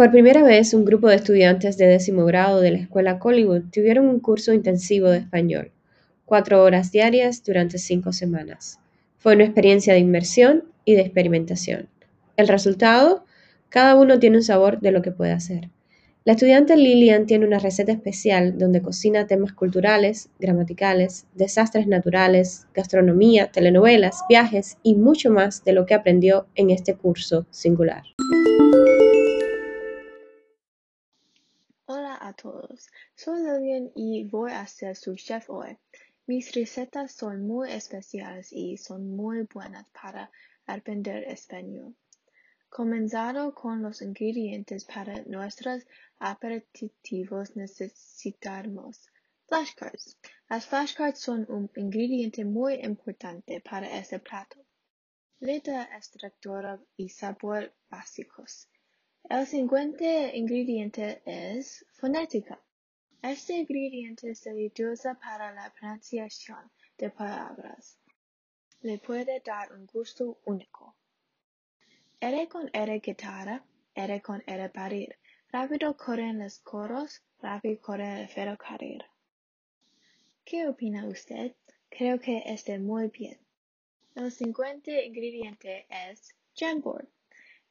Por primera vez, un grupo de estudiantes de décimo grado de la escuela Collingwood tuvieron un curso intensivo de español, cuatro horas diarias durante cinco semanas. Fue una experiencia de inmersión y de experimentación. El resultado, cada uno tiene un sabor de lo que puede hacer. La estudiante Lillian tiene una receta especial donde cocina temas culturales, gramaticales, desastres naturales, gastronomía, telenovelas, viajes y mucho más de lo que aprendió en este curso singular. Todos, soy Lillian y voy a ser su chef hoy. Mis recetas son muy especiales y son muy buenas para aprender español. Comenzando con los ingredientes para nuestros aperitivos necesitamos flashcards. Las flashcards son un ingrediente muy importante para este plato. Letra, estructura y sabor básicos. El siguiente ingrediente es fonética. Este ingrediente se utiliza para la pronunciación de palabras. Le puede dar un gusto único. R con R guitarra, R con R parir. Rápido corren los coros, rápido corre el ferrocarril. ¿Qué opina usted? Creo que esté muy bien. El siguiente ingrediente es Jamboard.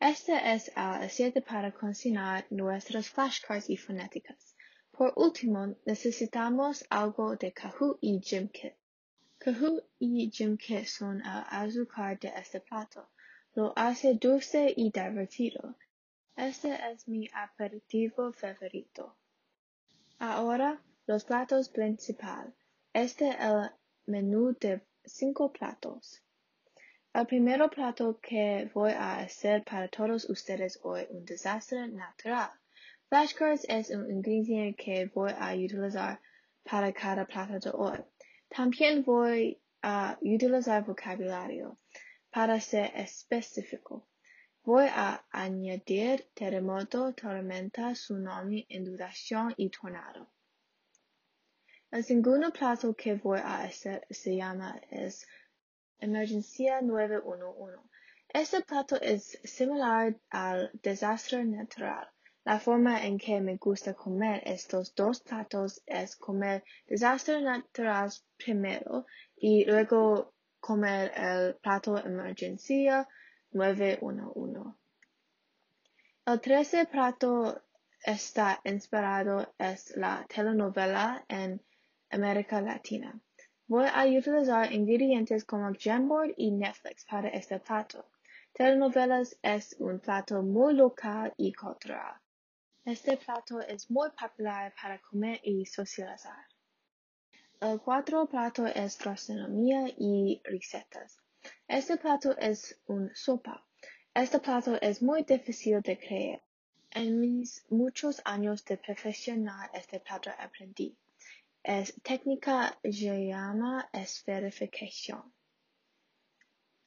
Este es el aceite para cocinar nuestras flashcards y fonéticas. Por último, necesitamos algo de Kahoot y Jimkit. Kahoot y Jimkit son el azúcar de este plato. Lo hace dulce y divertido. Este es mi aperitivo favorito. Ahora, los platos principales. Este es el menú de cinco platos. El primer plato que voy a hacer para todos ustedes hoy un desastre natural. Flashcards es un ingrediente que voy a utilizar para cada plato de hoy. También voy a utilizar vocabulario para ser específico. Voy a añadir terremoto, tormenta, tsunami, inundación y tornado. El segundo plato que voy a hacer se llama es Emergencia 911. Este plato es similar al desastre natural. La forma en que me gusta comer estos dos platos es comer desastre natural primero y luego comer el plato emergencia 911. El tercer plato está inspirado es la telenovela en América Latina. Voy a utilizar ingredientes como Jamboard y Netflix para este plato. Telenovelas es un plato muy local y cultural. Este plato es muy popular para comer y socializar. El cuarto plato es gastronomía y recetas. Este plato es un sopa. Este plato es muy difícil de creer. En mis muchos años de perfeccionar este plato aprendí. Es técnica se llama esferificación.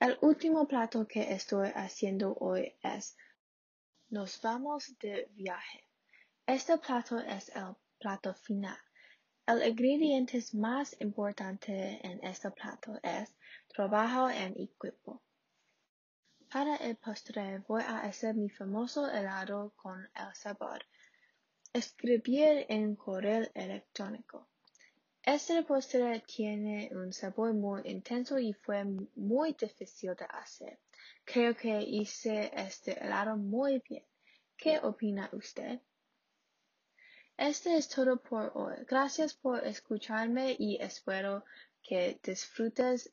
El último plato que estoy haciendo hoy es Nos vamos de viaje. Este plato es el plato final. El ingrediente más importante en este plato es trabajo en equipo. Para el postre voy a hacer mi famoso helado con el sabor. Escribir en correo electrónico. Este postre tiene un sabor muy intenso y fue muy difícil de hacer. Creo que hice este helado muy bien. ¿Qué opina usted? Este es todo por hoy. Gracias por escucharme y espero que disfrutes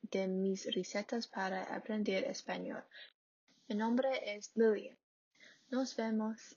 de mis recetas para aprender español. Mi nombre es Lillian. Nos vemos.